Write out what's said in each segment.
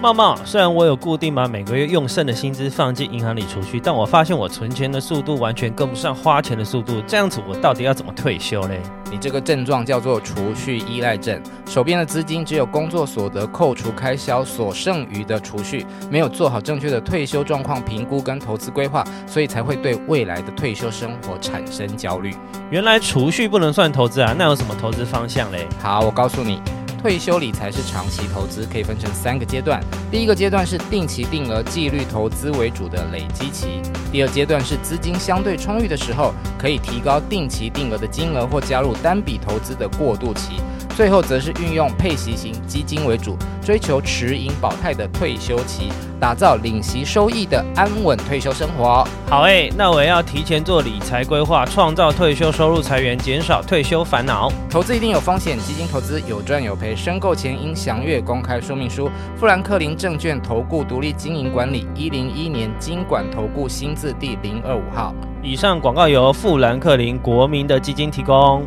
茂茂，虽然我有固定把每个月用剩的薪资放进银行里储蓄，但我发现我存钱的速度完全跟不上花钱的速度。这样子，我到底要怎么退休嘞？你这个症状叫做储蓄依赖症，手边的资金只有工作所得扣除开销所剩余的储蓄，没有做好正确的退休状况评估跟投资规划，所以才会对未来的退休生活产生焦虑。原来储蓄不能算投资啊？那有什么投资方向嘞？好，我告诉你。退休理财是长期投资，可以分成三个阶段。第一个阶段是定期定额、纪律投资为主的累积期；第二阶段是资金相对充裕的时候，可以提高定期定额的金额或加入单笔投资的过渡期。最后则是运用配息型基金为主，追求持盈保泰的退休期，打造领息收益的安稳退休生活。好诶、欸，那我要提前做理财规划，创造退休收入财源，减少退休烦恼。投资一定有风险，基金投资有赚有赔，申购前应详阅公开说明书。富兰克林证券投顾独立经营管理，一零一年金管投顾新字第零二五号。以上广告由富兰克林国民的基金提供。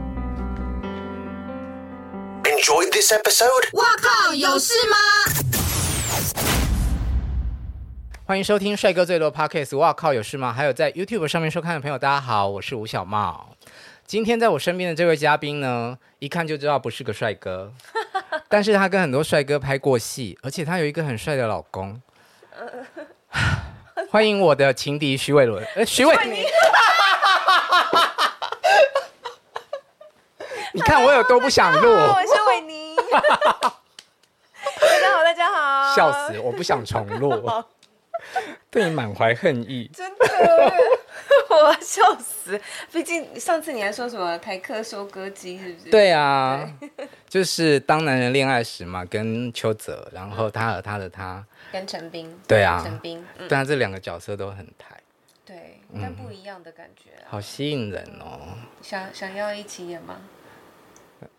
Enjoy this episode。哇靠，有事吗？欢迎收听帅哥最多 Podcast。哇靠，有事吗？还有在 YouTube 上面收看的朋友，大家好，我是吴小茂。今天在我身边的这位嘉宾呢，一看就知道不是个帅哥，但是他跟很多帅哥拍过戏，而且他有一个很帅的老公。欢迎我的情敌徐伟伦，呃，徐伟宁。你看我有多不想录，我是伟宁。大家好，大家好。笑死，我不想重录，对你满怀恨意。真的，我笑死。毕竟上次你还说什么台客收割机，是不是？对啊，对 就是当男人恋爱时嘛，跟邱泽，然后他和他的他，跟陈斌。对啊，陈斌。嗯、但这两个角色都很台。对，但不一样的感觉、啊嗯。好吸引人哦。想想要一起演吗？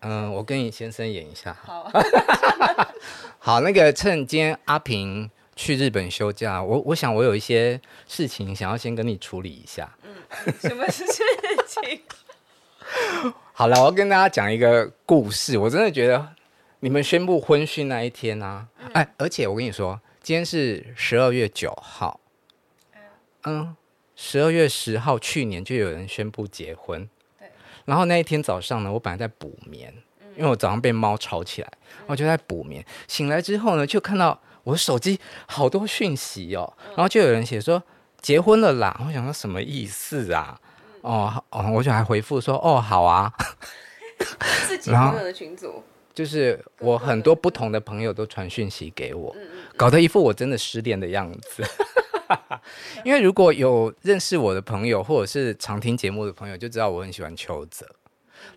嗯，我跟你先生演一下。好，好，那个趁今天阿平去日本休假，我我想我有一些事情想要先跟你处理一下。嗯，什么事情？好了，我要跟大家讲一个故事。我真的觉得你们宣布婚讯那一天啊，嗯、哎，而且我跟你说，今天是十二月九号。嗯，十二月十号去年就有人宣布结婚。然后那一天早上呢，我本来在补眠，因为我早上被猫吵起来，我就在补眠。醒来之后呢，就看到我手机好多讯息哦，然后就有人写说结婚了啦。我想说什么意思啊？哦哦，我就还回复说哦好啊。自己朋友的群组，就是我很多不同的朋友都传讯息给我，搞得一副我真的失恋的样子。因为如果有认识我的朋友，或者是常听节目的朋友，就知道我很喜欢邱泽。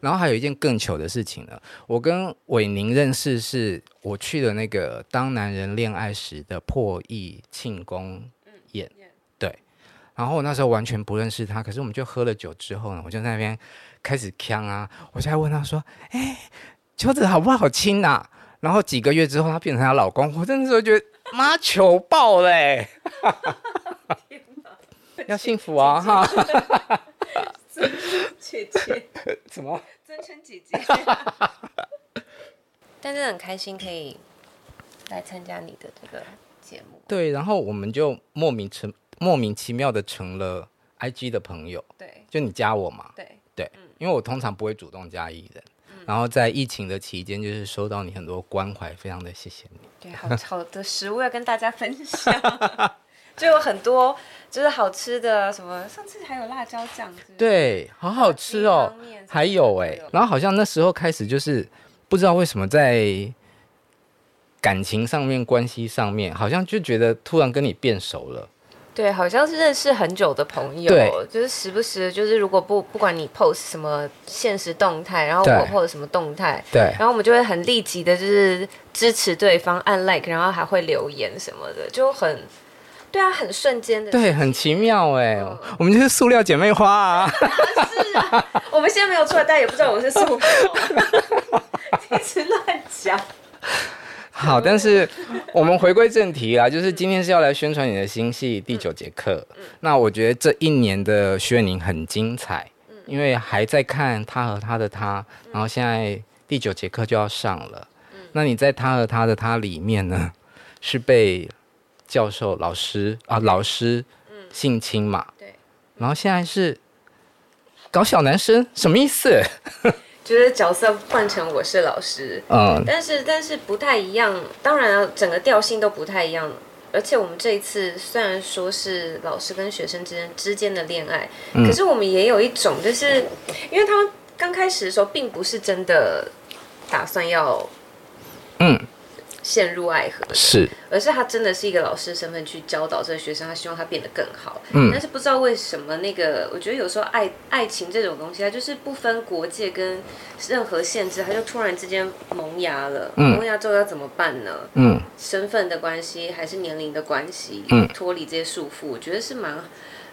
然后还有一件更糗的事情呢，我跟伟宁认识是我去的那个《当男人恋爱时》的破亿庆功宴，对。然后我那时候完全不认识他，可是我们就喝了酒之后呢，我就在那边开始呛啊，我就在问他说：“哎，秋子好不好亲啊？”然后几个月之后，他变成他老公，我真的是觉得妈糗爆嘞！要幸福啊哈！姐姐，什 么？尊称姐姐。但是很开心可以来参加你的这个节目。对，然后我们就莫名成莫名其妙的成了 IG 的朋友。对，就你加我嘛。对对，嗯、因为我通常不会主动加艺人。然后在疫情的期间，就是收到你很多关怀，非常的谢谢你。对，好好的食物要跟大家分享，就有很多就是好吃的，什么上次还有辣椒酱，对，好好吃哦。还有哎，然后好像那时候开始就是不知道为什么在感情上面、关系上面，好像就觉得突然跟你变熟了。对，好像是认识很久的朋友，就是时不时，就是如果不不管你 post 什么现实动态，然后我 post 什么动态，对，然后我们就会很立即的，就是支持对方，按 like，然后还会留言什么的，就很，对啊，很瞬间的，对，很奇妙哎，嗯、我们就是塑料姐妹花啊，是啊，我们现在没有出来，大家也不知道我是塑料，一直乱讲。好，但是我们回归正题啦，就是今天是要来宣传你的新戏《第九节课》。那我觉得这一年的徐伟宁很精彩，因为还在看他和他的他，然后现在第九节课就要上了。那你在他和他的他里面呢，是被教授、老师啊老师性侵嘛？对。然后现在是搞小男生，什么意思？就是角色换成我是老师，嗯，但是但是不太一样。当然啊，整个调性都不太一样。而且我们这一次虽然说是老师跟学生之间之间的恋爱，嗯，可是我们也有一种，就是因为他们刚开始的时候并不是真的打算要，嗯。陷入爱河是，而是他真的是一个老师身份去教导这个学生，他希望他变得更好。嗯，但是不知道为什么那个，我觉得有时候爱爱情这种东西，它就是不分国界跟任何限制，它就突然之间萌芽了。嗯，萌芽之后要怎么办呢？嗯，身份的关系还是年龄的关系？嗯，脱离这些束缚，我觉得是蛮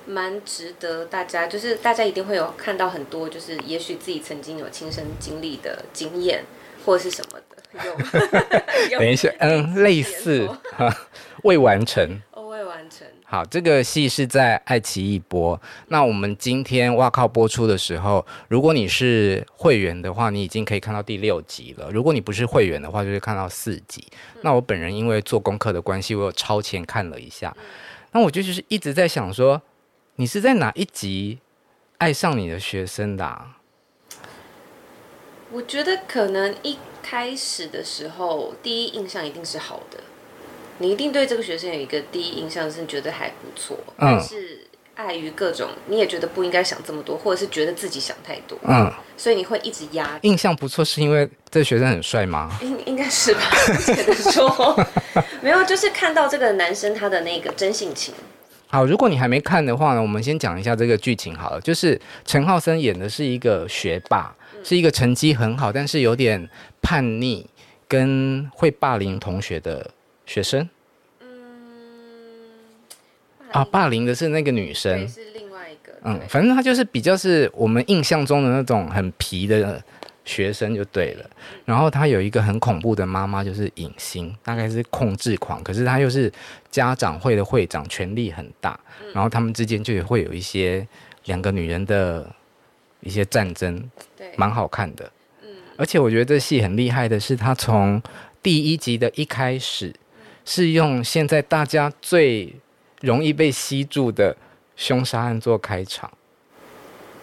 蛮值得大家，就是大家一定会有看到很多，就是也许自己曾经有亲身经历的经验，或者是什么的。等一下，嗯，类似哈，未完成哦，未完成。好，这个戏是在爱奇艺播。那我们今天哇靠播出的时候，如果你是会员的话，你已经可以看到第六集了。如果你不是会员的话，就会看到四集。那我本人因为做功课的关系，我有超前看了一下。那我就就是一直在想说，你是在哪一集爱上你的学生的啊？我觉得可能一。开始的时候，第一印象一定是好的，你一定对这个学生有一个第一印象是觉得还不错，嗯，但是碍于各种，你也觉得不应该想这么多，或者是觉得自己想太多，嗯，所以你会一直压。印象不错是因为这学生很帅吗？应应该是吧，觉得说没有，就是看到这个男生他的那个真性情。好，如果你还没看的话呢，我们先讲一下这个剧情好了，就是陈浩森演的是一个学霸。是一个成绩很好，但是有点叛逆，跟会霸凌同学的学生。嗯，啊，霸凌的是那个女生，是另外一个。嗯，反正她就是比较是我们印象中的那种很皮的学生就对了。然后她有一个很恐怖的妈妈，就是影星，大概是控制狂，可是她又是家长会的会长，权力很大。然后他们之间就会有一些两个女人的一些战争。蛮好看的，嗯，而且我觉得这戏很厉害的是，他从第一集的一开始，是用现在大家最容易被吸住的凶杀案做开场。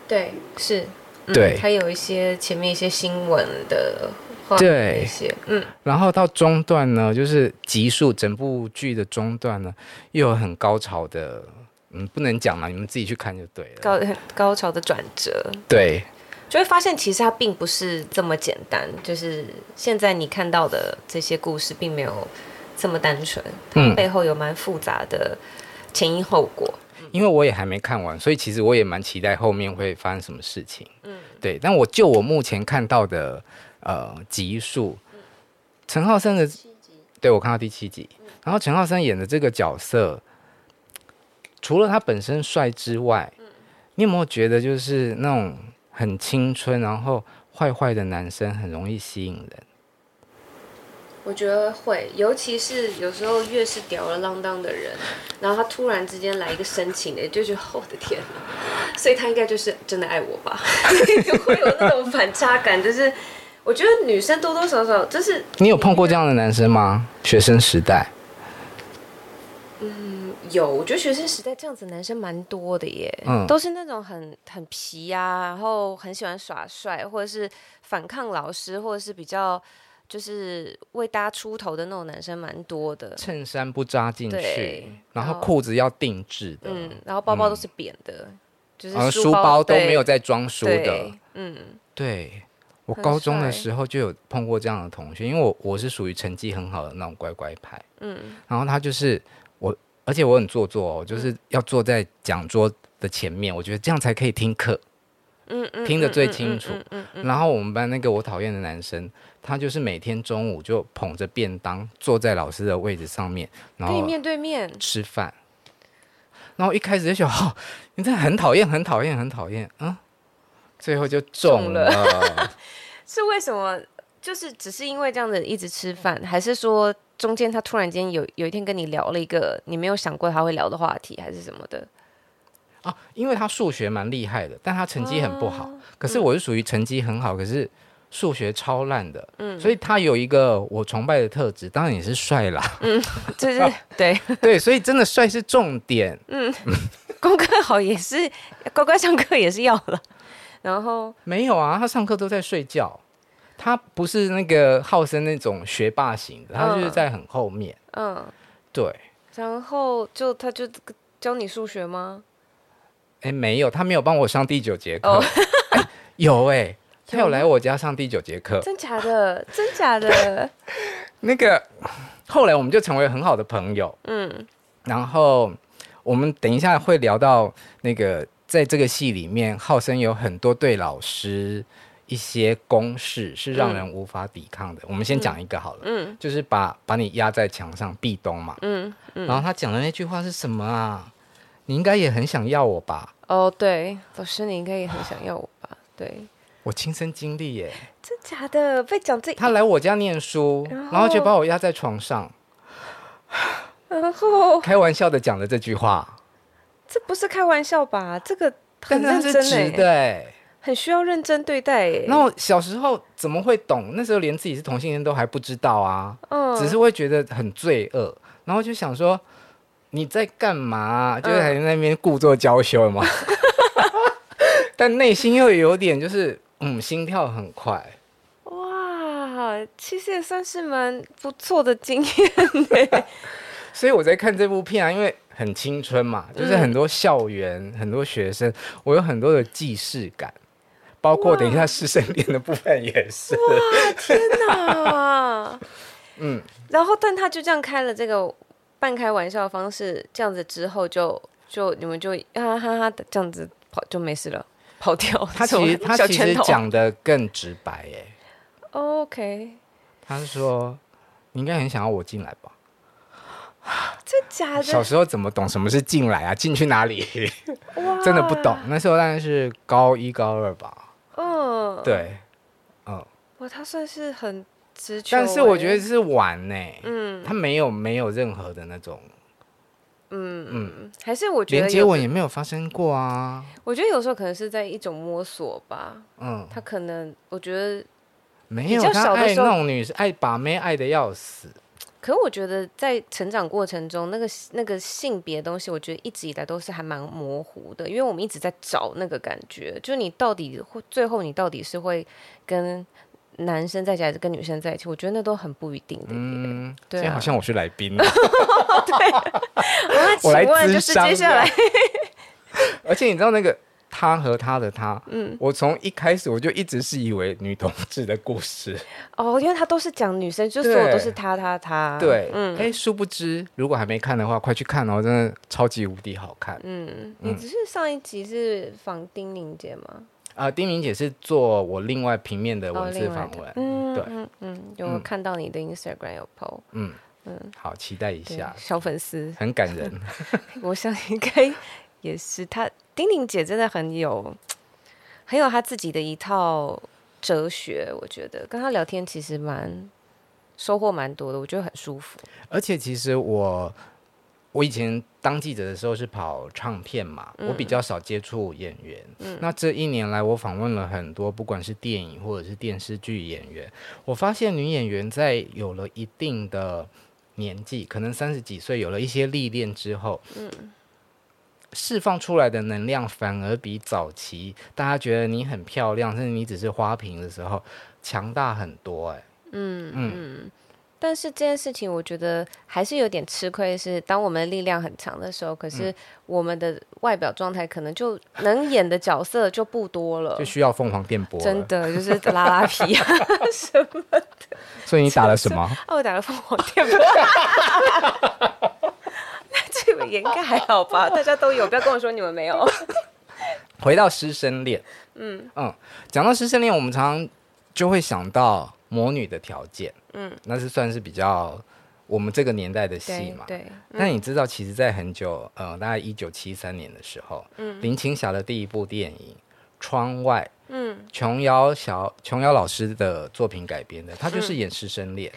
对，是，嗯、对，还有一些前面一些新闻的话，对，嗯，然后到中段呢，就是集数整部剧的中段呢，又有很高潮的，嗯，不能讲嘛，你们自己去看就对了。高高潮的转折，对。就会发现，其实它并不是这么简单。就是现在你看到的这些故事，并没有这么单纯，它背后有蛮复杂的前因后果。嗯。因为我也还没看完，所以其实我也蛮期待后面会发生什么事情。嗯，对。但我就我目前看到的呃集数，陈浩生的，对，我看到第七集。然后陈浩生演的这个角色，除了他本身帅之外，你有没有觉得就是那种？很青春，然后坏坏的男生很容易吸引人。我觉得会，尤其是有时候越是吊儿郎当的人，然后他突然之间来一个深情的，就觉得我的天哪！所以他应该就是真的爱我吧？会有那种反差感，就是我觉得女生多多少少就是。你有碰过这样的男生吗？学生时代。有，我觉得学生时代这样子男生蛮多的耶，嗯，都是那种很很皮啊，然后很喜欢耍帅，或者是反抗老师，或者是比较就是为大家出头的那种男生蛮多的。衬衫不扎进去，然后裤子要定制的，嗯，然后包包都是扁的，嗯、就是书包都没有在装书的，嗯，对，我高中的时候就有碰过这样的同学，因为我我是属于成绩很好的那种乖乖牌，嗯，然后他就是。而且我很做作哦，就是要坐在讲桌的前面，我觉得这样才可以听课，嗯嗯，听得最清楚。然后我们班那个我讨厌的男生，他就是每天中午就捧着便当坐在老师的位置上面，然后面对面吃饭。然后一开始就想，哦，你真的很讨厌，很讨厌，很讨厌，嗯，最后就中了。中了 是为什么？就是只是因为这样子一直吃饭，还是说？中间他突然间有有一天跟你聊了一个你没有想过他会聊的话题，还是什么的？啊，因为他数学蛮厉害的，但他成绩很不好。哦、可是我是属于成绩很好，嗯、可是数学超烂的，嗯，所以他有一个我崇拜的特质，当然也是帅啦，嗯，就是 对 对，所以真的帅是重点，嗯，功课好也是乖乖上课也是要了，然后没有啊，他上课都在睡觉，他不是那个浩森那种学霸型的，他就是在很后面，嗯，对，然后就他就教你数学吗？哎，没有，他没有帮我上第九节课，有 哎、欸。他有来我家上第九节课，真假的？真假的？那个后来我们就成为很好的朋友，嗯，然后我们等一下会聊到那个在这个戏里面，浩森有很多对老师一些公式是让人无法抵抗的。嗯、我们先讲一个好了，嗯，就是把把你压在墙上壁咚嘛，嗯，嗯，然后他讲的那句话是什么啊？你应该也很想要我吧？哦，对，老师你应该也很想要我吧？对。我亲身经历耶，真假的？被讲这，他来我家念书，然后，然后就把我压在床上，然后 开玩笑的讲了这句话。这不是开玩笑吧？这个很认真，的是是对，很需要认真对待。然后小时候怎么会懂？那时候连自己是同性恋都还不知道啊，嗯，只是会觉得很罪恶，然后就想说你在干嘛？嗯、就是还在那边故作娇羞嘛，但内心又有点就是。嗯，心跳很快。哇，其实也算是蛮不错的经验的。所以我在看这部片啊，因为很青春嘛，就是很多校园、嗯、很多学生，我有很多的既视感，包括等一下师生恋的部分也是。哇，天哪！嗯，然后但他就这样开了这个半开玩笑的方式，这样子之后就就你们就哈哈哈的这样子跑就没事了。跑掉，他其实他其实讲的更直白耶。OK，他是说你应该很想要我进来吧？真假的？小时候怎么懂什么是进来啊？进去哪里？真的不懂。那时候大概是高一高二吧。嗯，对，嗯。哇，他算是很直球，但是我觉得是玩呢。嗯，他没有没有任何的那种。嗯嗯，还是我觉得连接吻也没有发生过啊。我觉得有时候可能是在一种摸索吧。嗯，他可能我觉得没有他爱那种女生爱把妹爱的要死。可是我觉得在成长过程中，那个那个性别的东西，我觉得一直以来都是还蛮模糊的，因为我们一直在找那个感觉，就是你到底会最后你到底是会跟。男生在一起还是跟女生在一起？我觉得那都很不一定的。嗯，对、啊。现在好像我是来宾。对。我来问，就是接下来。而且你知道那个他和他的他，嗯，我从一开始我就一直是以为女同志的故事。哦，因为他都是讲女生，就所有都是他他他。对，嗯。哎，殊不知，如果还没看的话，快去看哦，真的超级无敌好看。嗯，你只是上一集是访丁宁姐吗？啊、呃，丁玲姐是做我另外平面的文字访问，哦、嗯，对，嗯嗯，有看到你的 Instagram 有 po，嗯。嗯，好，期待一下，小粉丝，很感人，我想应该也是他，丁玲姐真的很有，很有她自己的一套哲学，我觉得跟她聊天其实蛮收获蛮多的，我觉得很舒服，而且其实我。我以前当记者的时候是跑唱片嘛，嗯、我比较少接触演员。嗯、那这一年来，我访问了很多，不管是电影或者是电视剧演员，我发现女演员在有了一定的年纪，可能三十几岁，有了一些历练之后，嗯、释放出来的能量反而比早期大家觉得你很漂亮，甚至你只是花瓶的时候强大很多，欸。哎，嗯嗯。嗯但是这件事情，我觉得还是有点吃亏。是当我们的力量很强的时候，可是我们的外表状态可能就能演的角色就不多了，就需要凤凰电波。真的就是拉拉皮啊 什么的。所以你打了什么？哦，我打了凤凰电波。那 这个应该还好吧？大家都有，不要跟我说你们没有。回到师生恋，嗯嗯，讲到师生恋，我们常常就会想到。魔女的条件，嗯，那是算是比较我们这个年代的戏嘛。对。那、嗯、你知道，其实，在很久，呃，大概一九七三年的时候，嗯，林青霞的第一部电影《窗外》，嗯，琼瑶小琼瑶老师的作品改编的，她就是演师生恋。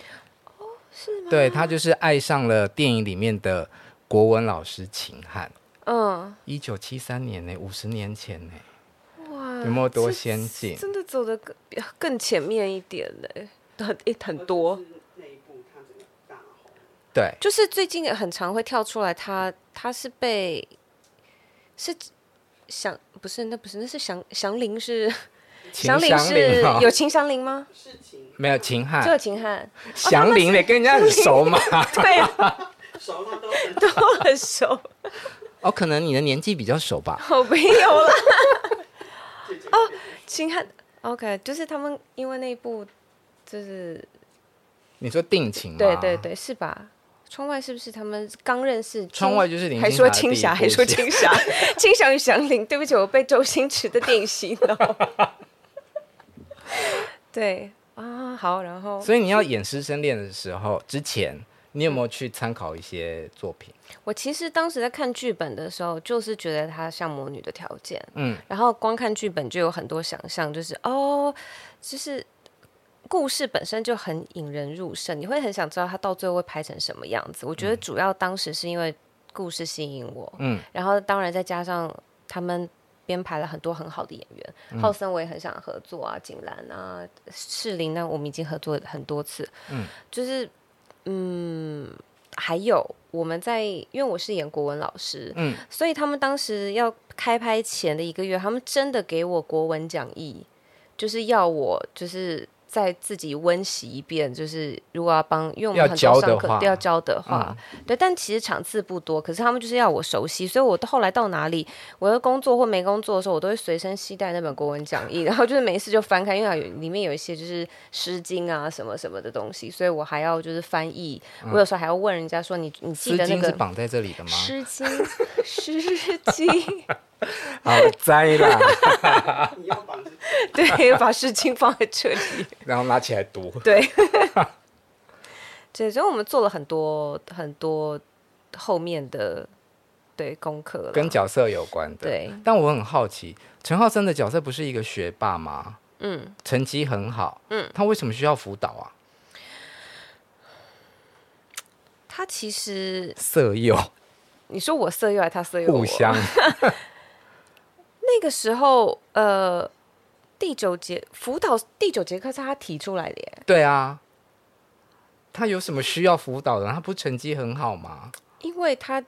哦、嗯，是吗？对，她就是爱上了电影里面的国文老师秦汉。嗯。一九七三年呢，五十年前呢。哇。有没有多先进？真的走得更更前面一点嘞，很很多。对，就是最近很常会跳出来他，他他是被是祥不是那不是那是祥祥林是祥林是有秦祥林吗？是秦没有秦汉，只有秦汉。祥林得跟人家很熟嘛？对啊，熟他都都很熟。哦，可能你的年纪比较熟吧？我没有了。哦，秦汉，OK，就是他们因为那一部就是你说定情？对对对，是吧？窗外是不是他们刚认识？窗外就是林还说青霞，还说青霞，青霞与祥林。对不起，我被周星驰的电影洗脑。对啊，好，然后所以你要演师生恋的时候，之前你有没有去参考一些作品？我其实当时在看剧本的时候，就是觉得它像魔女的条件，嗯，然后光看剧本就有很多想象，就是哦，就是。故事本身就很引人入胜，你会很想知道它到最后会拍成什么样子。我觉得主要当时是因为故事吸引我，嗯，然后当然再加上他们编排了很多很好的演员，嗯、浩森我也很想合作啊，景兰啊，世林呢，我们已经合作很多次，嗯，就是嗯，还有我们在，因为我是演国文老师，嗯，所以他们当时要开拍前的一个月，他们真的给我国文讲义，就是要我就是。再自己温习一遍，就是如果要帮，因为我们很多上课都要教的话，嗯、对，但其实场次不多，可是他们就是要我熟悉，所以我后来到哪里，我要工作或没工作的时候，我都会随身携带那本国文讲义，然后就是没事就翻开，因为里面有一些就是《诗经》啊什么什么的东西，所以我还要就是翻译，嗯、我有时候还要问人家说，你你记得那个是绑在这里的吗？诗经，诗经。好栽啦！对，把事情放在这里，然后拿起来读。对，对，所以我们做了很多很多后面的对功课，跟角色有关的。对，但我很好奇，陈浩森的角色不是一个学霸吗？嗯，成绩很好。嗯，他为什么需要辅导啊？他其实色诱。你说我色诱还是他色诱？互相。那个时候，呃，第九节辅导第九节课是他提出来的耶。对啊，他有什么需要辅导的？他不是成绩很好吗？因为他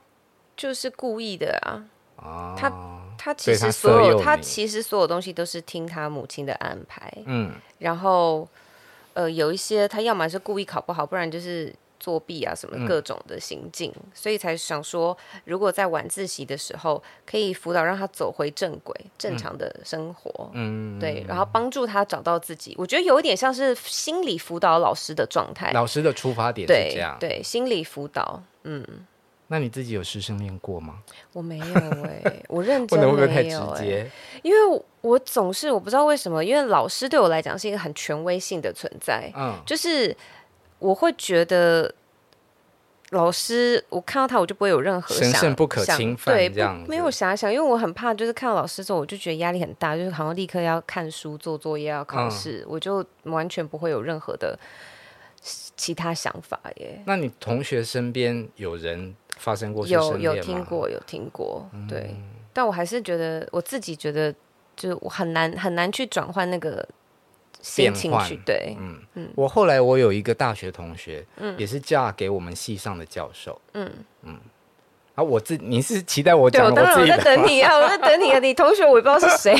就是故意的啊。啊他他其实所有他，他其实所有东西都是听他母亲的安排。嗯，然后呃，有一些他要么是故意考不好，不然就是。作弊啊，什么各种的行径，嗯、所以才想说，如果在晚自习的时候可以辅导，让他走回正轨，正常的生活，嗯，对，然后帮助他找到自己。我觉得有一点像是心理辅导老师的状态，老师的出发点是这样，对，对，心理辅导，嗯。那你自己有师生恋过吗？我没有哎、欸，我认 真没有、欸、不会太直接？因为我总是我不知道为什么，因为老师对我来讲是一个很权威性的存在，嗯，就是。我会觉得老师，我看到他，我就不会有任何神圣不可侵犯对，没有遐想，因为我很怕，就是看到老师之后，我就觉得压力很大，就是好像立刻要看书、做作业、要考试，嗯、我就完全不会有任何的其他想法耶。那你同学身边有人发生过有有听过有听过，对，嗯、但我还是觉得我自己觉得，就是我很难很难去转换那个。变换。对，嗯。嗯，我后来我有一个大学同学，嗯，也是嫁给我们系上的教授，嗯。嗯，啊，我自你是期待我讲，我当然我在等你啊，我在等你啊，你同学我也不知道是谁。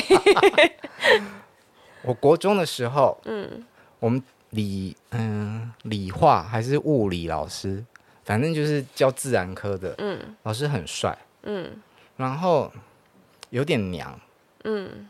我国中的时候，嗯，我们理嗯理化还是物理老师，反正就是教自然科的，嗯，老师很帅，嗯，然后有点娘，嗯，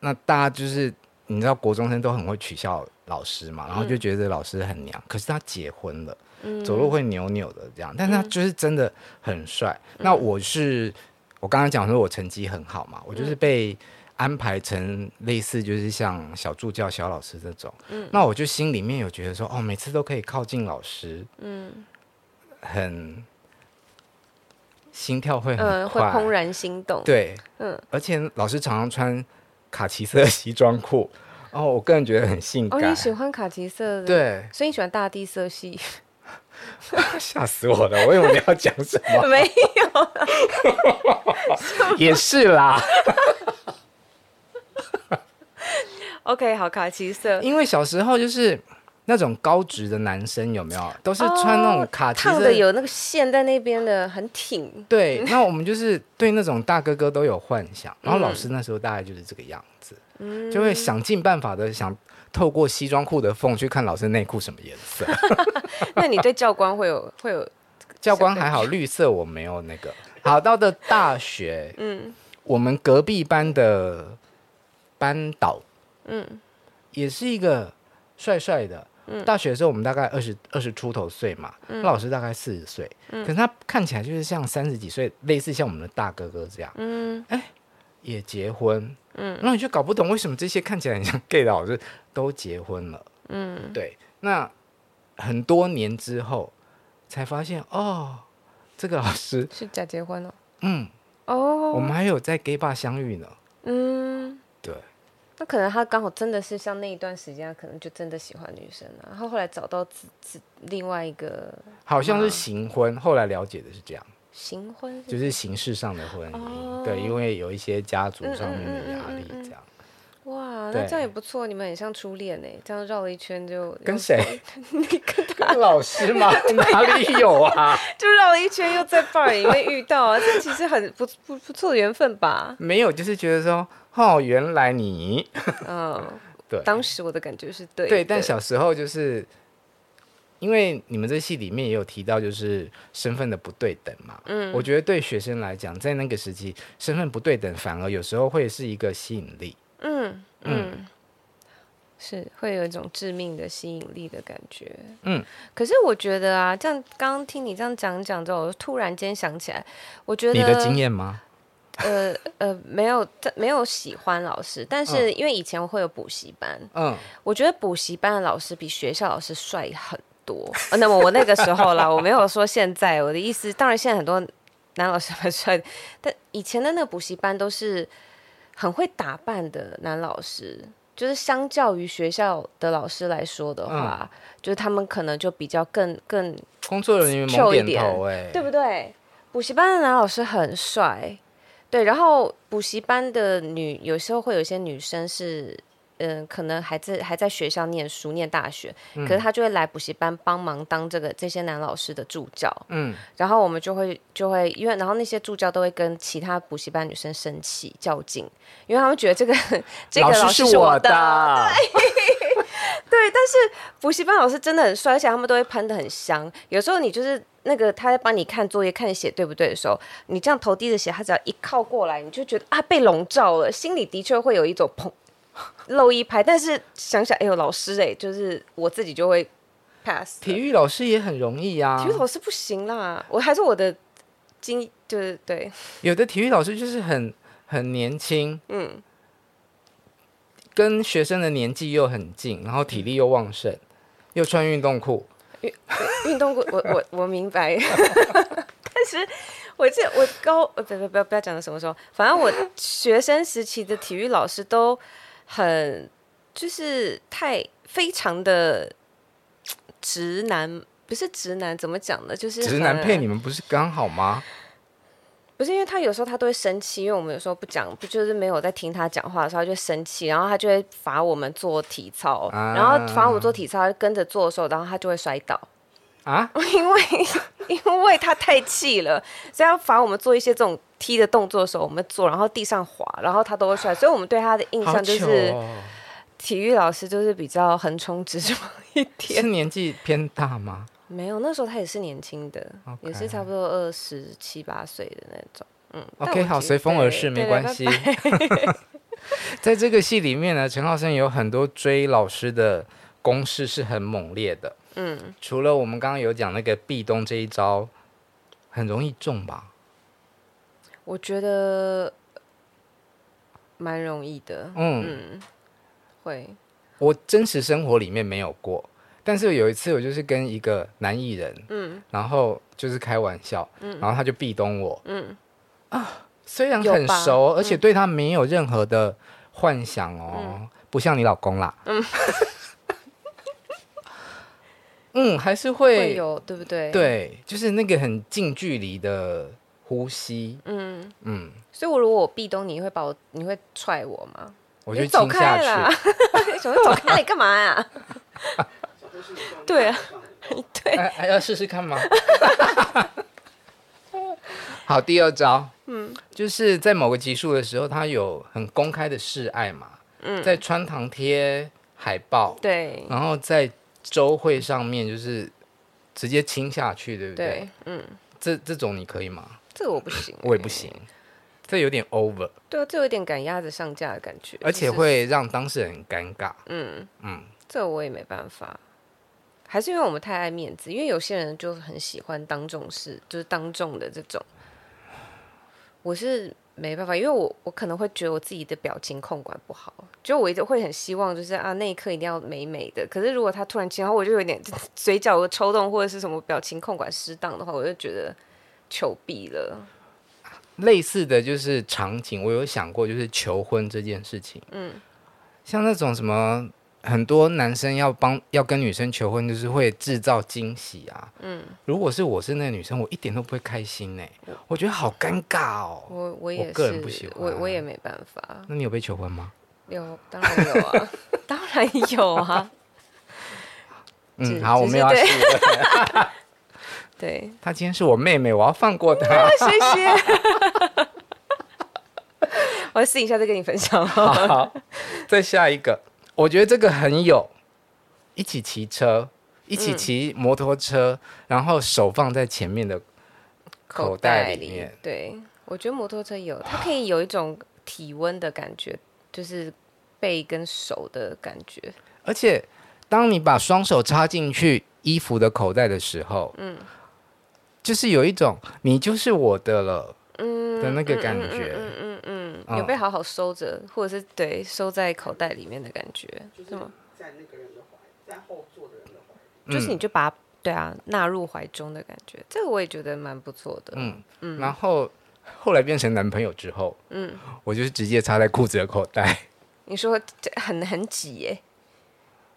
那大家就是。你知道国中生都很会取笑老师嘛，然后就觉得老师很娘。嗯、可是他结婚了，嗯、走路会扭扭的这样，但他就是真的很帅。嗯、那我是我刚刚讲说我成绩很好嘛，嗯、我就是被安排成类似就是像小助教、小老师这种。嗯、那我就心里面有觉得说，哦，每次都可以靠近老师，嗯，很心跳会很快，怦然心动。对，嗯，而且老师常常穿。卡其色西装裤，哦，我个人觉得很性感。哦，你喜欢卡其色的？对，所以你喜欢大地色系。吓死我了！我以为你要讲什么？没有，也是啦。OK，好，卡其色。因为小时候就是那种高职的男生有没有，都是穿那种卡其色，烫的有那个线在那边的，很挺。对，那我们就是对那种大哥哥都有幻想，然后老师那时候大概就是这个样子，嗯、就会想尽办法的想透过西装裤的缝去看老师内裤什么颜色。那你对教官会有会有？教官还好，绿色我没有那个。好，到的大学，嗯，我们隔壁班的班导，嗯，也是一个帅帅的。嗯，大学的时候我们大概二十二十出头岁嘛，嗯，老师大概四十岁，嗯，可是他看起来就是像三十几岁，类似像我们的大哥哥这样，嗯，哎，也结婚，嗯，然后你就搞不懂为什么这些看起来很像 gay 的老师都结婚了，嗯，对，那很多年之后才发现哦。这个老师是假结婚了，嗯，哦，我们还有在 gay bar 相遇呢，嗯，对，那可能他刚好真的是像那一段时间，可能就真的喜欢女生了，然后后来找到自自另外一个，好像是形婚，后来了解的是这样，形婚就是形式上的婚姻，对，因为有一些家族上面的压力这样。哇，那这样也不错，你们很像初恋呢。这样绕了一圈就跟谁？你跟他跟老师吗？哪里有啊？就绕了一圈，又在 bar 里面遇到啊，这其实很不不不错的缘分吧？没有，就是觉得说，哦，原来你，嗯，对，当时我的感觉是对，对，但小时候就是因为你们这戏里面也有提到，就是身份的不对等嘛。嗯，我觉得对学生来讲，在那个时期，身份不对等反而有时候会是一个吸引力。嗯嗯，是会有一种致命的吸引力的感觉。嗯，可是我觉得啊，这样刚刚听你这样讲讲之后，我突然间想起来，我觉得你的经验吗？呃呃，没有，没有喜欢老师，但是因为以前我会有补习班，嗯，我觉得补习班的老师比学校老师帅很多。那么我那个时候啦，我没有说现在，我的意思，当然现在很多男老师很帅，但以前的那个补习班都是。很会打扮的男老师，就是相较于学校的老师来说的话，嗯、就是他们可能就比较更更工作人员猛点头，哎，对不对？补习班的男老师很帅，对，然后补习班的女有时候会有一些女生是。嗯，可能还在还在学校念书念大学，嗯、可是她就会来补习班帮忙当这个这些男老师的助教。嗯，然后我们就会就会因为然后那些助教都会跟其他补习班女生生气较劲，因为他们觉得这个 这个老师是我的。对，对，但是补习班老师真的很帅，而且他们都会喷的很香。有时候你就是那个他在帮你看作业看你写对不对的时候，你这样头低着写，他只要一靠过来，你就觉得啊被笼罩了，心里的确会有一种砰。漏一拍，但是想想，哎呦，老师哎，就是我自己就会 pass。体育老师也很容易啊，体育老师不行啦，我还是我的经就是对。有的体育老师就是很很年轻，嗯，跟学生的年纪又很近，然后体力又旺盛，嗯、又穿运动裤。运运动过，我我我明白。但是我记得我高，不不不要不要讲到什么时候，反正我学生时期的体育老师都。很就是太非常的直男，不是直男怎么讲呢？就是直男配你们不是刚好吗？不是，因为他有时候他都会生气，因为我们有时候不讲，不就是没有在听他讲话的时候，他就生气，然后他就会罚我们做体操，啊、然后罚我们做体操，跟着做的时候，然后他就会摔倒啊，因为因为他太气了，所以要罚我们做一些这种。踢的动作的时候，我们做，然后地上滑，然后他都会摔，所以我们对他的印象就是，体育老师就是比较横冲直撞一点。是年纪偏大吗？没有，那时候他也是年轻的，Okay. 也是差不多二十七八岁的那种。嗯，OK，好，随风而逝没关系。在这个戏里面呢，陈浩森有很多追老师的攻势是很猛烈的。嗯，除了我们刚刚有讲那个壁咚这一招，很容易中吧？我觉得蛮容易的，嗯，嗯，会。我真实生活里面没有过，但是有一次我就是跟一个男艺人，嗯，然后就是开玩笑，嗯，然后他就壁咚我，嗯，啊，虽然很熟，而且对他没有任何的幻想哦，嗯，不像你老公啦，嗯，嗯，还是会，会有，对不对？对，就是那个很近距离的。呼吸，嗯。嗯，所以，我如果我壁咚你，会把我，你会踹我吗？我就亲下去。想说 走开，你干嘛呀？对啊，对，还要试试看吗？好，第二招，嗯，就是在某个集数的时候，他有很公开的示爱嘛，嗯，在穿堂贴海报，对，然后在周会上面就是直接亲下去，对不对？对，嗯，这这种你可以吗？这个我不行，我也不行，这有点 over，对啊，这有点赶鸭子上架的感觉，而且会让当事人很尴尬，嗯。嗯，这我也没办法。还是因为我们太爱面子，因为有些人就很喜欢当众事，就是当众的这种。我是没办法，因为我我可能会觉得我自己的表情控管不好，就我一直会很希望就是啊那一刻一定要美美的。可是如果他突然间，然后我就有点 嘴角的抽动或者是什么表情控管失当的话，我就觉得求毙了。类似的就是场景，我有想过就是求婚这件事情，嗯，像那种什么。很多男生要帮要跟女生求婚，就是会制造惊喜啊。嗯，如果是我是那个女生，我一点都不会开心呢。我觉得好尴尬哦。我我也是，我个人不喜欢，我我也没办法。那你有被求婚吗？有，当然有啊，当然有啊。嗯，好，我们要试。对，她今天是我妹妹，我要放过她。谢谢。我试一下再跟你分享。好，再下一个。我觉得这个很有，一起骑车，一起骑摩托车，嗯、然后手放在前面的口袋里面。里对，我觉得摩托车有，它可以有一种体温的感觉，就是背跟手的感觉。而且，当你把双手插进去衣服的口袋的时候，嗯，就是有一种你就是我的了，嗯的那个感觉。嗯嗯嗯嗯有被好好收着，或者是对收在口袋里面的感觉，是吗？在那个人的怀，在后座的人的怀，就是你就把对啊纳入怀中的感觉，这个我也觉得蛮不错的。嗯嗯。然后后来变成男朋友之后，嗯，我就是直接插在裤子的口袋。你说这很很挤耶？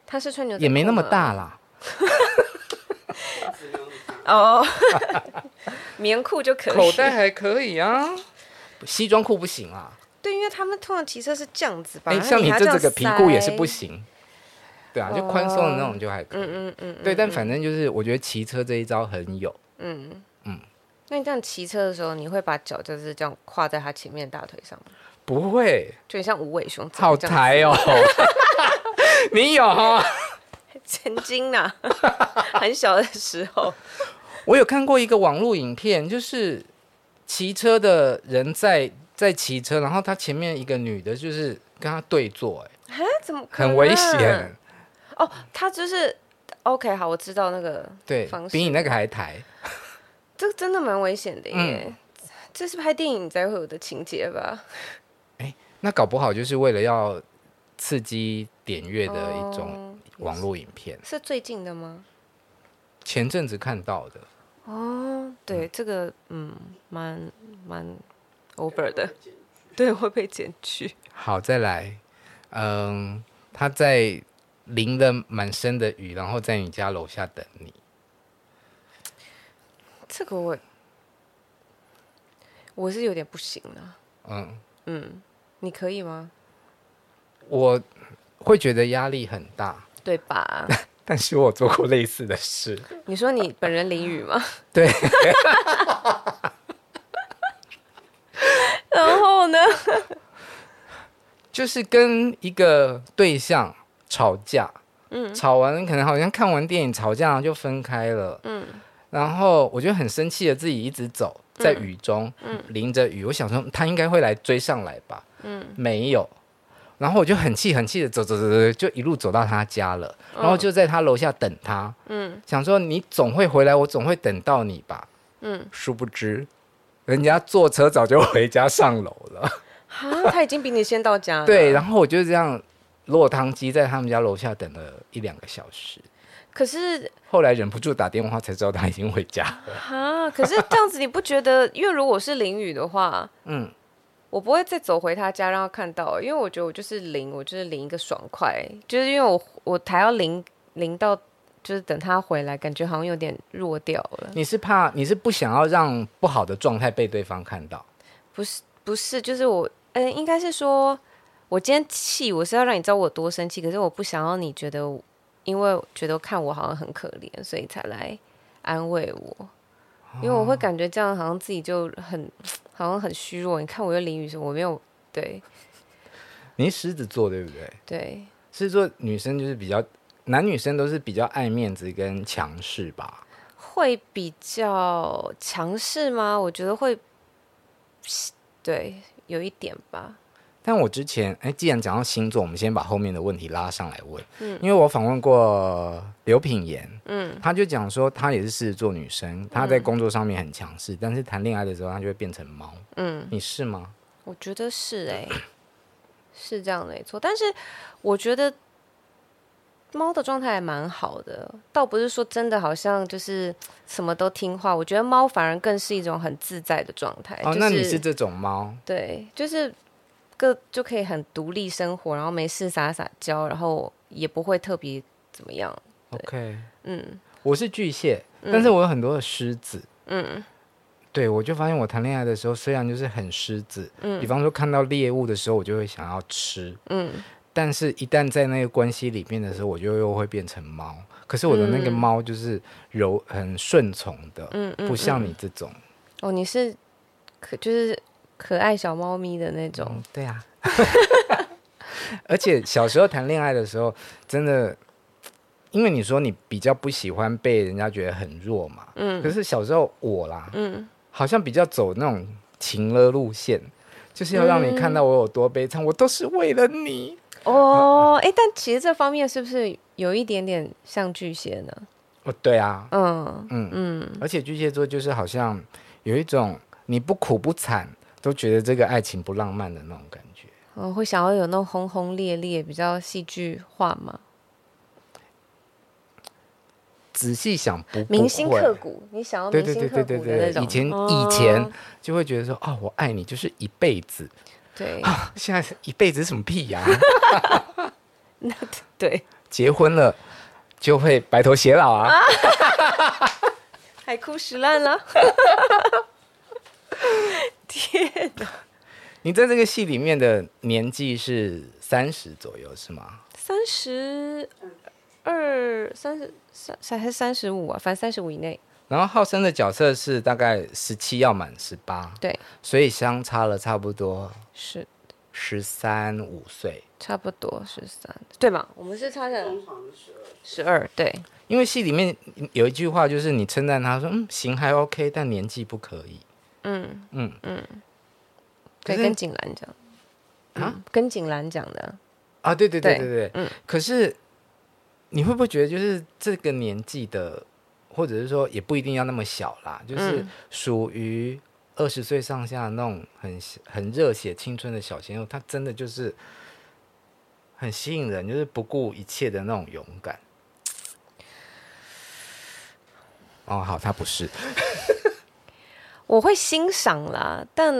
他是穿牛仔也没那么大啦。哦，棉裤就可以，口袋还可以啊，西装裤不行啊。对，因为他们通常骑车是这样子吧？哎，像你这这个皮裤也是不行。对啊，就宽松的那种就还可以。嗯嗯嗯。对，但反正就是我觉得骑车这一招很有。嗯嗯。那你这样骑车的时候，你会把脚就是这样跨在他前面大腿上吗？不会，就像无尾熊。好抬哦！你有哈？曾经呢，很小的时候，我有看过一个网络影片，就是骑车的人在。在骑车，然后他前面一个女的，就是跟他对坐，哎，怎么很危险？哦，他就是 OK，好，我知道那个对，比你那个还抬，这个真的蛮危险的耶，嗯、这是拍电影才会有的情节吧？哎，那搞不好就是为了要刺激点阅的一种网络影片，是最近的吗？前阵子看到的哦，对，嗯、这个嗯，蛮蛮。over 的，对，会被剪去。好，再来，嗯，他在淋了满身的雨，然后在你家楼下等你。这个我，我是有点不行了。嗯嗯，你可以吗？我会觉得压力很大，对吧？但是我做过类似的事。你说你本人淋雨吗？对。然后呢？就是跟一个对象吵架，嗯，吵完可能好像看完电影吵架就分开了，嗯，然后我就很生气的自己一直走在雨中，嗯，淋着雨，我想说他应该会来追上来吧，嗯，没有，然后我就很气很气的走走走走，就一路走到他家了，然后就在他楼下等他，嗯，想说你总会回来，我总会等到你吧，嗯，殊不知。人家坐车早就回家上楼了，啊，他已经比你先到家了。对，然后我就这样落汤鸡在他们家楼下等了一两个小时。可是后来忍不住打电话才知道他已经回家了。啊，可是这样子你不觉得？因为如果是淋雨的话，嗯，我不会再走回他家让他看到，因为我觉得我就是淋，我就是淋一个爽快，就是因为我我还要淋淋到。就是等他回来，感觉好像有点弱掉了。你是怕，你是不想要让不好的状态被对方看到？不是，不是，就是我，嗯、欸，应该是说，我今天气，我是要让你知道我多生气，可是我不想要你觉得，因为觉得看我好像很可怜，所以才来安慰我。因为我会感觉这样好像自己就很，好像很虚弱。你看我又淋雨时，我没有对。你是狮子座对不对？对，狮子座女生就是比较，男女生都是比较爱面子跟强势吧？会比较强势吗？我觉得会，对，有一点吧。但我之前，哎，既然讲到星座，我们先把后面的问题拉上来问。嗯，因为我访问过刘品言，嗯，他就讲说，她也是狮子座女生，她在工作上面很强势，嗯、但是谈恋爱的时候，她就会变成猫。嗯，你是吗？我觉得是哎、欸，是这样没错。但是我觉得猫的状态还蛮好的，倒不是说真的好像就是什么都听话。我觉得猫反而更是一种很自在的状态。哦，就是、那你是这种猫？对，就是。个就可以很独立生活，然后没事撒撒娇，然后也不会特别怎么样。OK，嗯，我是巨蟹，嗯、但是我有很多的狮子。嗯，对，我就发现我谈恋爱的时候，虽然就是很狮子，嗯，比方说看到猎物的时候，我就会想要吃，嗯，但是一旦在那个关系里面的时候，我就又会变成猫。可是我的那个猫就是柔很顺从的，嗯，不像你这种。哦，你是可就是。可爱小猫咪的那种，嗯、对啊。而且小时候谈恋爱的时候，真的，因为你说你比较不喜欢被人家觉得很弱嘛，嗯。可是小时候我啦，嗯，好像比较走那种情勒路线，就是要让你看到我有多悲惨，嗯、我都是为了你。哦，哎、欸，但其实这方面是不是有一点点像巨蟹呢？哦，对啊，嗯嗯嗯。嗯而且巨蟹座就是好像有一种你不苦不惨。都觉得这个爱情不浪漫的那种感觉，哦，会想要有那种轰轰烈烈、比较戏剧化吗？仔细想不，铭心刻骨，你想要铭心刻骨的那种。以前以前就会觉得说，哦，我爱你就是一辈子。对，现在是一辈子是什么屁呀？那对，结婚了就会白头偕老啊，海枯石烂了。天哪！你在这个戏里面的年纪是三十左右是吗？三十二、三十三还是三十五啊？反正三十五以内。然后浩生的角色是大概十七要满十八，对，所以相差了差不多是十三五岁，差不多十三，对吗？我们是差了十二，对。因为戏里面有一句话就是你称赞他说嗯行还 OK，但年纪不可以。嗯。嗯。嗯，可以跟景兰讲。啊，跟景兰讲的。啊，对对对对对，嗯。可是你会不会觉得，就是这个年纪的，或者是说也不一定要那么小啦，就是属于二十岁上下那种很很热血青春的小鲜肉，他真的就是很吸引人，就是不顾一切的那种勇敢。哦，好，他不是。我会欣赏啦，但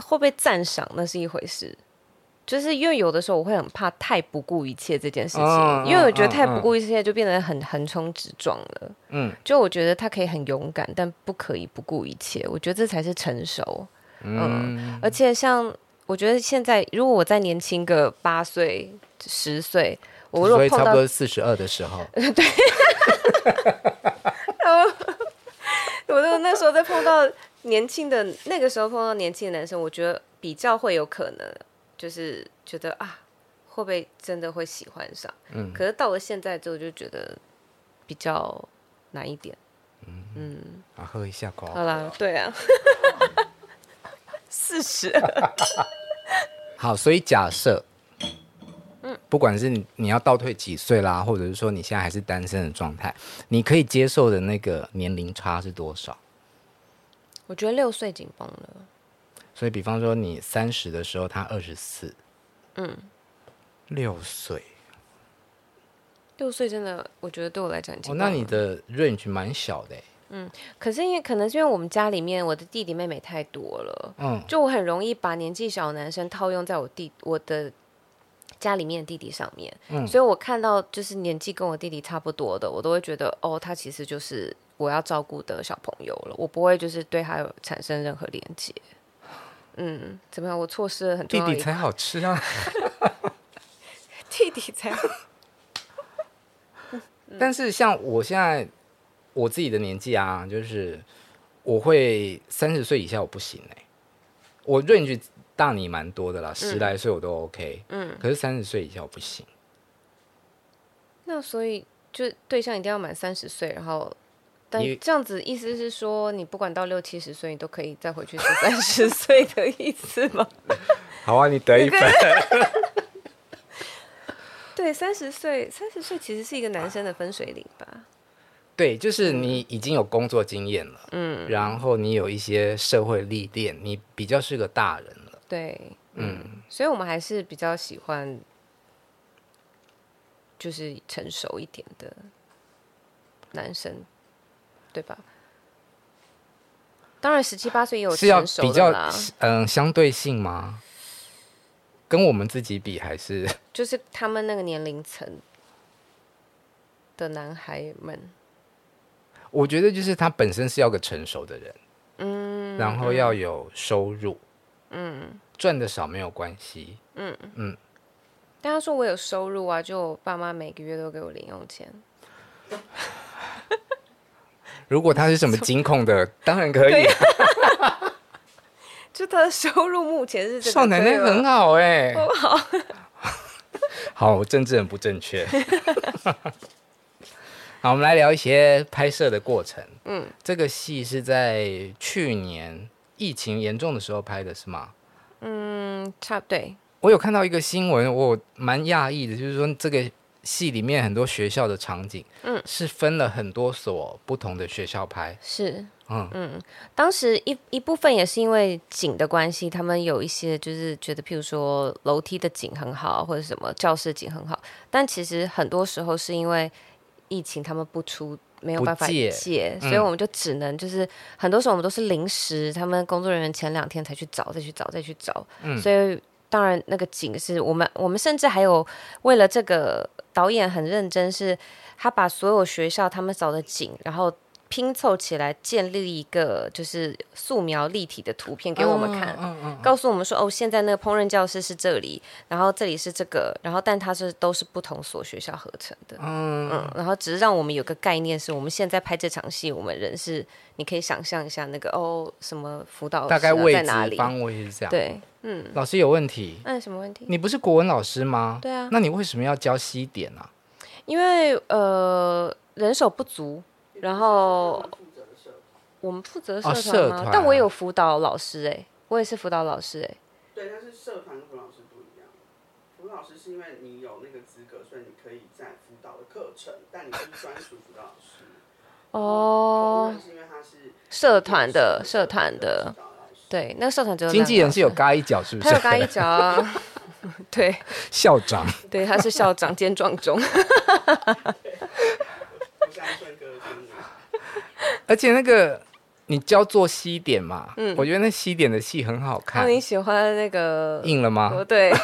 会不会赞赏那是一回事。就是因为有的时候我会很怕太不顾一切这件事情，哦、因为我觉得太不顾一切就变得很横冲直撞了。嗯，就我觉得他可以很勇敢，但不可以不顾一切。我觉得这才是成熟。嗯，嗯，而且像我觉得现在，如果我再年轻个八岁、十岁，我如果碰到差不多四十二的时候，对。我那那时候在碰到年轻的那个时候碰到年轻的男生，我觉得比较会有可能，就是觉得啊，会不会真的会喜欢上？嗯，可是到了现在之后，就觉得比较难一点。嗯嗯，啊，喝一下口。好啦，对啊，四十。好，所以假设，嗯，不管是你你要倒退几岁啦，或者是说你现在还是单身的状态，你可以接受的那个年龄差是多少？我觉得六岁紧绷了。所以，比方说你三十的时候，他二十四，嗯，六岁，六岁真的，我觉得对我来讲，哦，那你的 range 蛮小的。嗯，可是因为可能是因为我们家里面我的弟弟妹妹太多了，嗯，就我很容易把年纪小的男生套用在我弟我的。家里面的弟弟上面，嗯，所以我看到就是年纪跟我弟弟差不多的，我都会觉得哦，他其实就是我要照顾的小朋友了，我不会就是对他有产生任何连接。嗯，怎么样？我错失了很多。弟弟才好吃啊！弟弟才好。但是像我现在我自己的年纪啊，就是我会三十岁以下我不行哎、欸，我 range 大你蛮多的啦，嗯、十来岁我都 OK，嗯，可是三十岁以下我不行。那所以就对象一定要满三十岁，然后但这样子意思是说，你不管到六七十岁，你都可以再回去是三十岁的意思吗？好啊，你得一分。对，三十岁，三十岁其实是一个男生的分水岭吧？对，就是你已经有工作经验了，嗯，然后你有一些社会历练，你比较是个大人了。对，嗯，所以我们还是比较喜欢，就是成熟一点的男生，对吧？当然，十七八岁也有成熟的啦，嗯，相对性吗？跟我们自己比，还是？就是他们那个年龄层的男孩们，我觉得就是他本身是要个成熟的人，嗯，然后要有收入，嗯，赚的少没有关系，嗯嗯。但他说我有收入啊，就我爸妈每个月都给我零用钱。如果他是什么金控的，当然可以。就他的收入目前是这个少奶奶很好哎、欸，不好，好，政治很不正确。好，我们来聊一些拍摄的过程。嗯，这个戏是在去年疫情严重的时候拍的，是吗？嗯，差不。对，我有看到一个新闻，我蛮讶异的，就是说这个。戏里面很多学校的场景，嗯，是分了很多所不同的学校拍，是，嗯嗯，当时一一部分也是因为景的关系，他们有一些就是觉得，譬如说楼梯的景很好，或者什么教室景很好，但其实很多时候是因为疫情，他们不出，没有办法借，借所以我们就只能就是很多时候我们都是临时，他们工作人员前两天才去找，再去找，再去找，嗯，所以当然那个景是我们，我们甚至还有为了这个。导演很认真，是他把所有学校他们找的景，然后拼凑起来，建立一个就是素描立体的图片给我们看，嗯嗯嗯、告诉我们说，哦，现在那个烹饪教室是这里，然后这里是这个，然后但它是都是不同所学校合成的，嗯，嗯，然后只是让我们有个概念，是我们现在拍这场戏，我们人是你可以想象一下那个哦，什么辅导、啊、大概位置在哪里，方位是这样，对。嗯，老师有问题。嗯什么问题？你不是国文老师吗？对啊。那你为什么要教西点呢、啊？因为呃人手不足，然后我们负责社团吗？但我也有辅导老师哎、欸，我也是辅导老师哎、欸。对，但是社团跟辅导老师不一样。辅导老师是因为你有那个资格，所以你可以在辅导的课程，但你是专属辅导老师。哦。是因为他是社团的社团的。对，那个社团只有经纪人是有嘎一脚，是不是？他有嘎一脚啊，对，校长，对，他是校长兼撞钟。而且那个你教做西点嘛，嗯，我觉得那西点的戏很好看。那你喜欢那个硬了吗？对。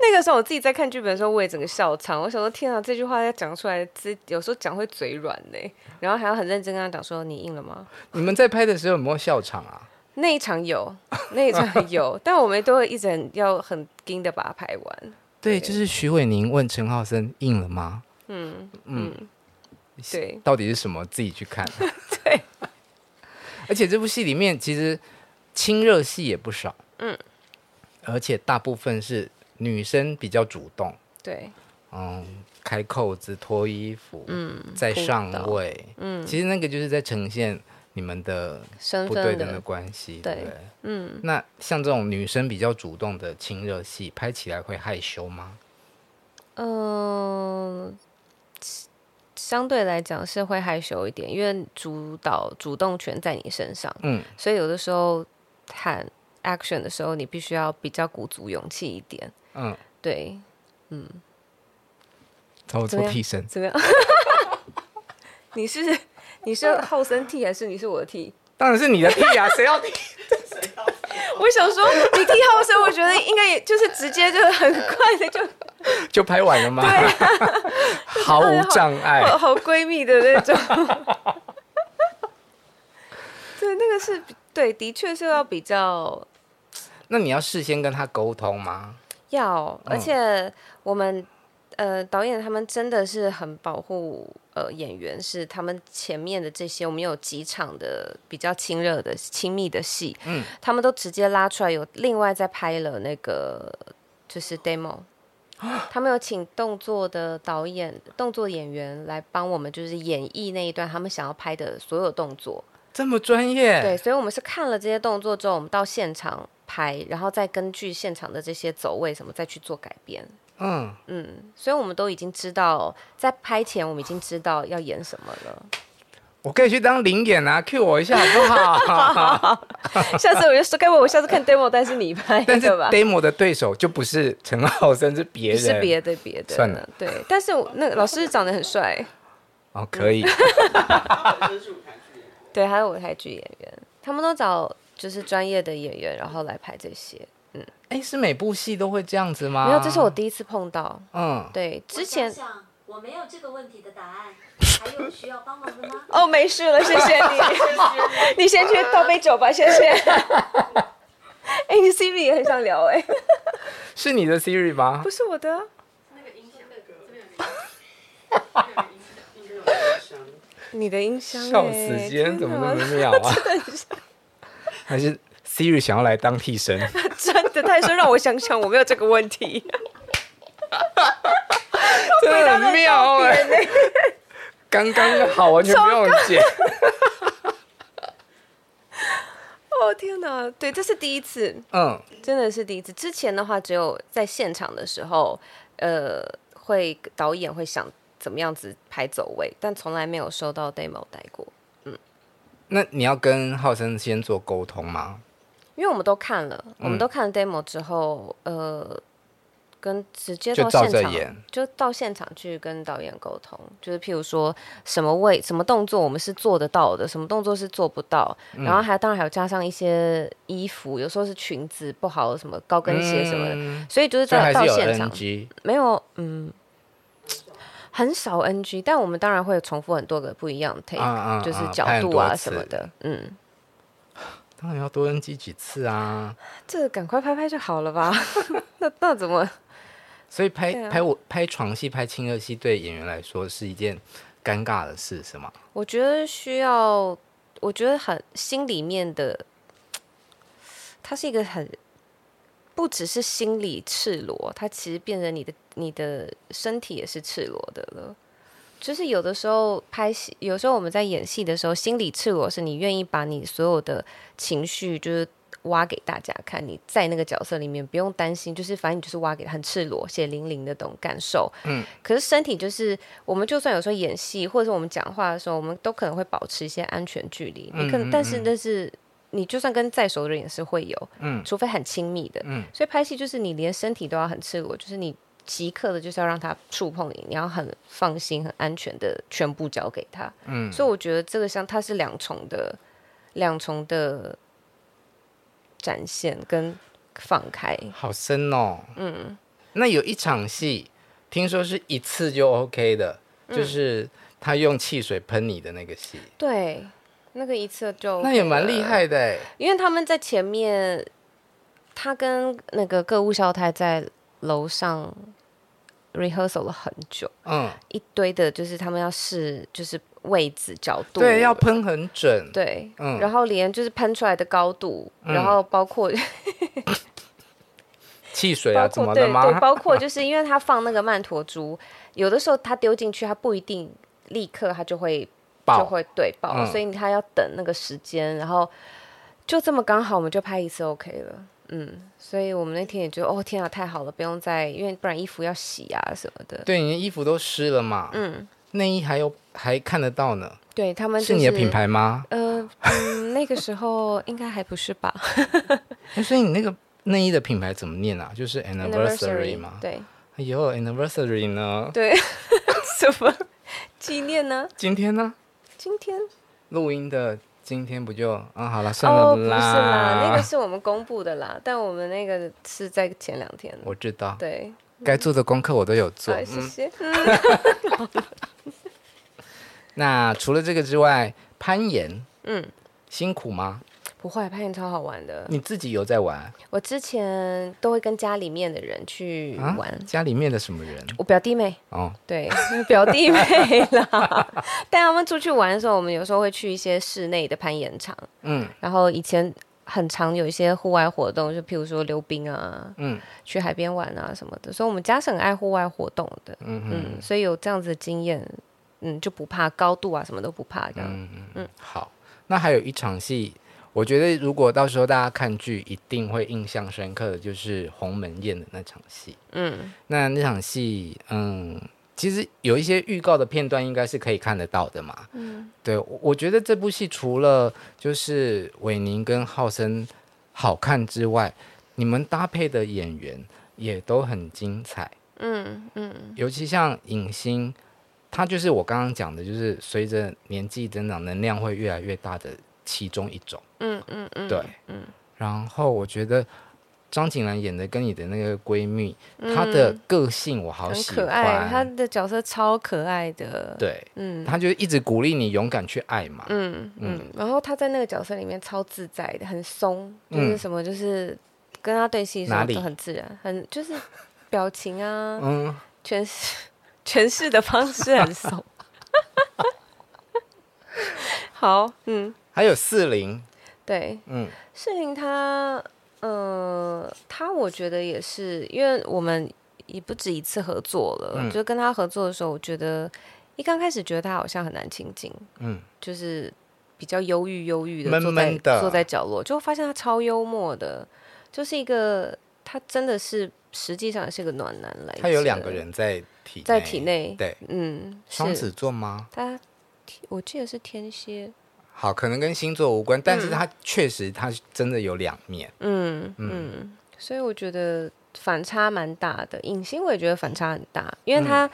那个时候我自己在看剧本的时候，我也整个笑场。我想说，天啊，这句话要讲出来，这有时候讲会嘴软呢。然后还要很认真跟他讲说：“你硬了吗？”你们在拍的时候有没有笑场啊？那一场有，那一场有，但我们都会一直很要很盯的把它拍完。对，就是徐伟宁问陈浩森硬了吗？嗯嗯，对，到底是什么？自己去看。对，而且这部戏里面其实亲热戏也不少。嗯，而且大部分是。女生比较主动，对，嗯，开扣子、脱衣服，嗯，在上位，嗯，其实那个就是在呈现你们的不对等的关系，对，对，嗯，那像这种女生比较主动的亲热戏，拍起来会害羞吗？嗯、呃，相对来讲是会害羞一点，因为主导主动权在你身上，嗯，所以有的时候喊 action 的时候，你必须要比较鼓足勇气一点。嗯，对，嗯，找我做替身，怎么样？你是你是后生替还是你是我的替？当然是你的替啊！谁要替？我想说，你替后生，我觉得应该也就是直接就很快的就 就拍完了吗？对、啊，毫无障碍，好闺蜜的那种。对，那个是对，的确是要比较。那你要事先跟他沟通吗？要，而且我们、嗯、呃导演他们真的是很保护呃演员，是他们前面的这些，我们有几场的比较亲热的亲密的戏，嗯，他们都直接拉出来，有另外再拍了那个就是 demo，他们有请动作的导演、动作演员来帮我们，就是演绎那一段他们想要拍的所有动作，这么专业，对，所以我们是看了这些动作之后，我们到现场。拍，然后再根据现场的这些走位什么再去做改编。嗯嗯，所以我们都已经知道，在拍前我们已经知道要演什么了。我可以去当临演啊，cue 我一下好不好？好好好下次我就说，该不会我下次看 demo，但是你拍，但是 demo 的对手就不是陈浩森，是别人，是别的别的。算了，对，但是那个老师长得很帅。哦，可以。对，还有舞台剧演员，他们都找。就是专业的演员，然后来拍这些。嗯，哎，是每部戏都会这样子吗？没有，这是我第一次碰到。嗯，对，之前我，想想我没有这个问题的答案，还有需要帮忙的吗？哦，没事了，谢谢你。你先去倒杯酒吧，谢谢。哎，你 Siri 也很想聊哎。是你的 Siri 吗？不是我的。那个音箱，那个。你的音箱。笑死，今天怎么那么妙啊？还是 Siri 想要来当替身？真的，他说让我想想，我没有这个问题。真的很妙哎、欸，刚刚好，完全不用剪。哦天哪，对，这是第一次，嗯，真的是第一次。之前的话，只有在现场的时候，呃，会导演会想怎么样子拍走位，但从来没有收到 demo 带过。嗯那你要跟浩森先做沟通吗？因为我们都看了，嗯、我们都看了 demo 之后，呃，跟直接到现场就，就到现场去跟导演沟通，就是譬如说什么位、什么动作我们是做得到的，什么动作是做不到，嗯、然后还当然还有加上一些衣服，有时候是裙子不好，什么高跟鞋什么的，嗯、所以就是在到现场没有嗯。很少 NG，但我们当然会重复很多个不一样的 take，、啊、就是角度啊什么的。嗯，当然要多 NG 几次啊。这赶快拍拍就好了吧？那那怎么？所以拍、啊、拍我拍床戏、拍亲热戏，对演员来说是一件尴尬的事，是吗？我觉得需要，我觉得很心里面的，它是一个很。不只是心理赤裸，它其实变成你的你的身体也是赤裸的了。就是有的时候拍戏，有时候我们在演戏的时候，心理赤裸是你愿意把你所有的情绪就是挖给大家看，你在那个角色里面不用担心，就是反正你就是挖给他很赤裸、血淋淋的懂感受。嗯。可是身体就是我们就算有时候演戏，或者是我们讲话的时候，我们都可能会保持一些安全距离。你可能，但是那是。你就算跟再熟的人也是会有，嗯，除非很亲密的，嗯，所以拍戏就是你连身体都要很赤裸，就是你即刻的就是要让他触碰你，你要很放心、很安全的全部交给他，嗯，所以我觉得这个像它是两重的，两重的展现跟放开，好深哦，嗯，那有一场戏，听说是一次就 OK 的，就是他用汽水喷你的那个戏，对。那个一次就那也蛮厉害的哎，因为他们在前面，他跟那个歌舞小太在楼上 rehearsal 了很久，嗯，一堆的就是他们要试就是位置角度，对，要喷很准，对，嗯，然后连就是喷出来的高度，嗯、然后包括 汽水啊怎么的吗？对对，包括就是因为他放那个曼陀珠，有的时候他丢进去，他不一定立刻他就会。就会对爆，嗯、所以他要等那个时间，然后就这么刚好，我们就拍一次 OK 了。嗯，所以我们那天也觉得，哦天啊，太好了，不用再，因为不然衣服要洗啊什么的。对，你的衣服都湿了嘛。嗯，内衣还有还看得到呢。对他们、就是、是你的品牌吗？呃嗯，那个时候应该还不是吧。所以你那个内衣的品牌怎么念啊？就是 anniversary 吗？对。哎呦，anniversary 呢？对，什么纪念呢？今天呢？今天录音的今天不就啊？好了，算了啦。哦，不是啦，那个是我们公布的啦，但我们那个是在前两天。我知道，对，该做的功课我都有做。嗯、谢谢。那除了这个之外，攀岩，嗯，辛苦吗？不会，攀岩超好玩的。你自己有在玩？我之前都会跟家里面的人去玩。啊、家里面的什么人？我表弟妹。哦，对，表弟妹啦。带他们出去玩的时候，我们有时候会去一些室内的攀岩场。嗯。然后以前很常有一些户外活动，就譬如说溜冰啊，嗯，去海边玩啊什么的。所以我们家是很爱户外活动的。嗯嗯。所以有这样子的经验，嗯，就不怕高度啊，什么都不怕这样。嗯嗯嗯。好，那还有一场戏。我觉得，如果到时候大家看剧，一定会印象深刻的就是鸿门宴的那场戏。嗯，那那场戏，嗯，其实有一些预告的片段，应该是可以看得到的嘛。嗯，对，我觉得这部戏除了就是韦宁跟浩森好看之外，你们搭配的演员也都很精彩。嗯嗯，尤其像影星，他就是我刚刚讲的，就是随着年纪增长，能量会越来越大的。其中一种，嗯嗯嗯，对，嗯，然后我觉得张景兰演的跟你的那个闺蜜，嗯、她的个性我好喜欢，可爱，她的角色超可爱的，对，嗯，她就一直鼓励你勇敢去爱嘛，嗯嗯，然后她在那个角色里面超自在的，很松，就是什么就是跟她对戏的时候都很自然，很就是表情啊，嗯，诠释 诠释的方式很松，好，嗯。还有四零，对，嗯，四零他，呃，他我觉得也是，因为我们也不止一次合作了，嗯、就跟他合作的时候，我觉得一刚开始觉得他好像很难亲近，嗯，就是比较忧郁忧郁的，坐在闷闷的坐在角落，就发现他超幽默的，就是一个他真的是实际上是个暖男来，他有两个人在体在体内，对，嗯，双子座吗？他我记得是天蝎。好，可能跟星座无关，但是他确实，他真的有两面。嗯嗯，嗯，所以我觉得反差蛮大的。影星我也觉得反差很大，因为他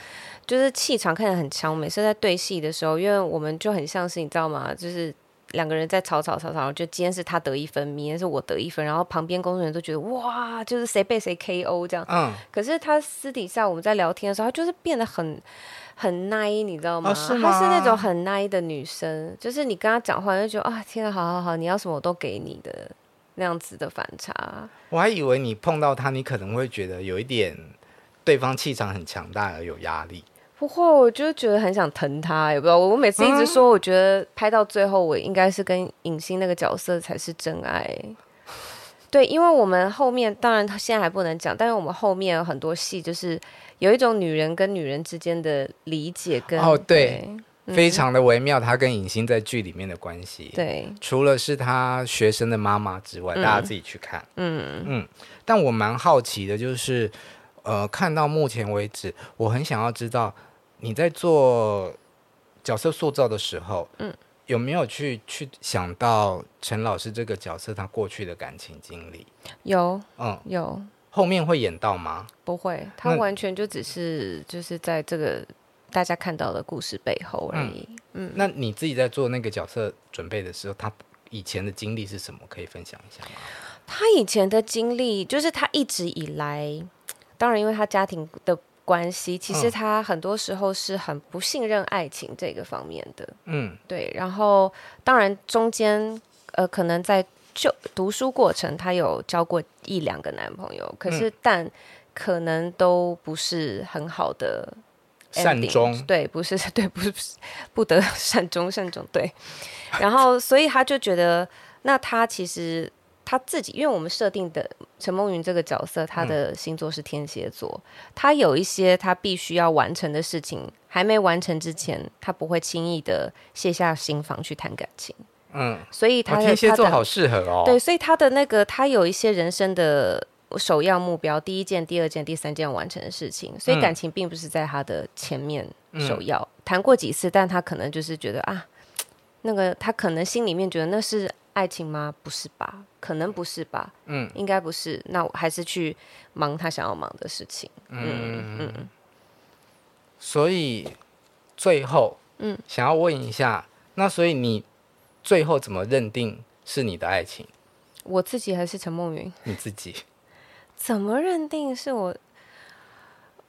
就是气场看起来很强，每次在对戏的时候，因为我们就很像是你知道吗？就是两个人在吵吵吵吵，就今天是他得一分，明天是我得一分，然后旁边工作人员都觉得哇，就是谁被谁 KO 这样。嗯。可是他私底下我们在聊天的时候，他就是变得很。很 nice，你知道吗？她、哦、是，是那种很 nice 的女生，就是你跟她讲话就觉得啊，天啊，好好好，你要什么我都给你的那样子的反差。我还以为你碰到她，你可能会觉得有一点对方气场很强大而有压力。不会，我就觉得很想疼她，也不知道。我每次一直说，我觉得拍到最后，我应该是跟影星那个角色才是真爱。对，因为我们后面当然现在还不能讲，但是我们后面有很多戏就是。有一种女人跟女人之间的理解跟哦，对，对非常的微妙。她跟影星在剧里面的关系，对，除了是她学生的妈妈之外，嗯、大家自己去看。嗯嗯。但我蛮好奇的，就是呃，看到目前为止，我很想要知道你在做角色塑造的时候，嗯，有没有去去想到陈老师这个角色他过去的感情经历？有，嗯，有。后面会演到吗？不会，他完全就只是就是在这个大家看到的故事背后而已。嗯，嗯，那你自己在做那个角色准备的时候，他以前的经历是什么？可以分享一下吗？他以前的经历就是他一直以来，当然因为他家庭的关系，其实他很多时候是很不信任爱情这个方面的。嗯，对。然后当然中间呃，可能在。就读书过程，他有交过一两个男朋友，可是但可能都不是很好的善终，对，不是 对，不是不得善终善终，对。然后，所以他就觉得，那他其实他自己，因为我们设定的陈梦云这个角色，他的星座是天蝎座，他有一些他必须要完成的事情，还没完成之前，他不会轻易的卸下心防去谈感情。嗯，所以他的、哦、天蝎座好适合哦。对，所以他的那个他有一些人生的首要目标，第一件、第二件、第三件完成的事情，所以感情并不是在他的前面首要。嗯、谈过几次，但他可能就是觉得啊，那个他可能心里面觉得那是爱情吗？不是吧？可能不是吧？嗯，应该不是。那我还是去忙他想要忙的事情。嗯嗯。嗯，所以最后，嗯，想要问一下，那所以你。最后怎么认定是你的爱情？我自己还是陈梦云？你自己怎么认定是我？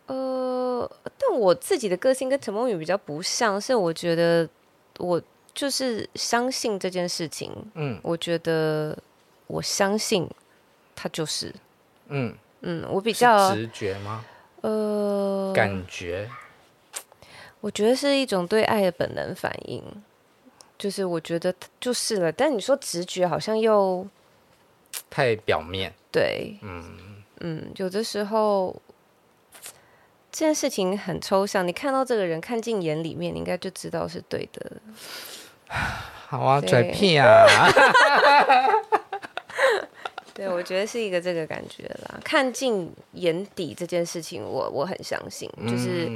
呃，但我自己的个性跟陈梦云比较不像，是我觉得我就是相信这件事情。嗯，我觉得我相信他就是。嗯嗯，我比较直觉吗？呃，感觉。我觉得是一种对爱的本能反应，就是我觉得就是了。但你说直觉好像又太表面。对，嗯嗯，有的时候这件事情很抽象。你看到这个人，看进眼里面，你应该就知道是对的。好啊，拽屁啊！对，我觉得是一个这个感觉啦。看进眼底这件事情我，我我很相信。就是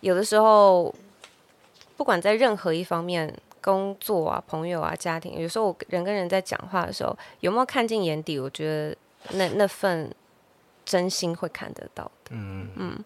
有的时候，不管在任何一方面，工作啊、朋友啊、家庭，有时候我人跟人在讲话的时候，有没有看进眼底？我觉得那那份真心会看得到的。嗯嗯，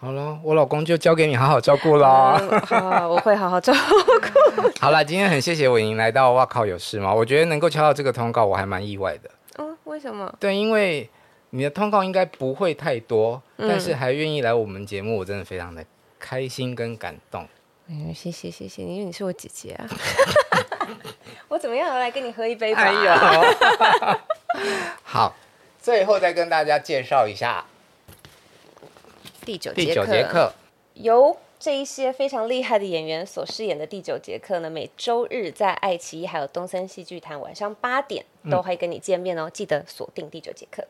好了，我老公就交给你好好照顾了。嗯。好，我会好好照顾。好了，今天很谢谢伟莹来到哇靠有事吗？我觉得能够敲到这个通告，我还蛮意外的。嗯为什么？对，因为你的通告应该不会太多，嗯、但是还愿意来我们节目，我真的非常的开心跟感动。嗯，谢谢谢谢，因为你是我姐姐啊。我怎么样来跟你喝一杯吧？哎呦，好，最后再跟大家介绍一下第九第九节课由。这一些非常厉害的演员所饰演的第九节课呢，每周日在爱奇艺还有东森戏剧团晚上八点都会跟你见面哦，嗯、记得锁定第九节课。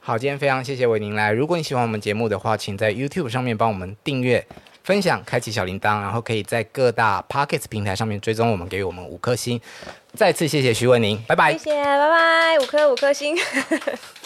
好，今天非常谢谢伟宁来。如果你喜欢我们节目的话，请在 YouTube 上面帮我们订阅、分享、开启小铃铛，然后可以在各大 Pocket 平台上面追踪我们，给我们五颗星。再次谢谢徐伟宁，拜拜。谢谢，拜拜，五颗五颗星。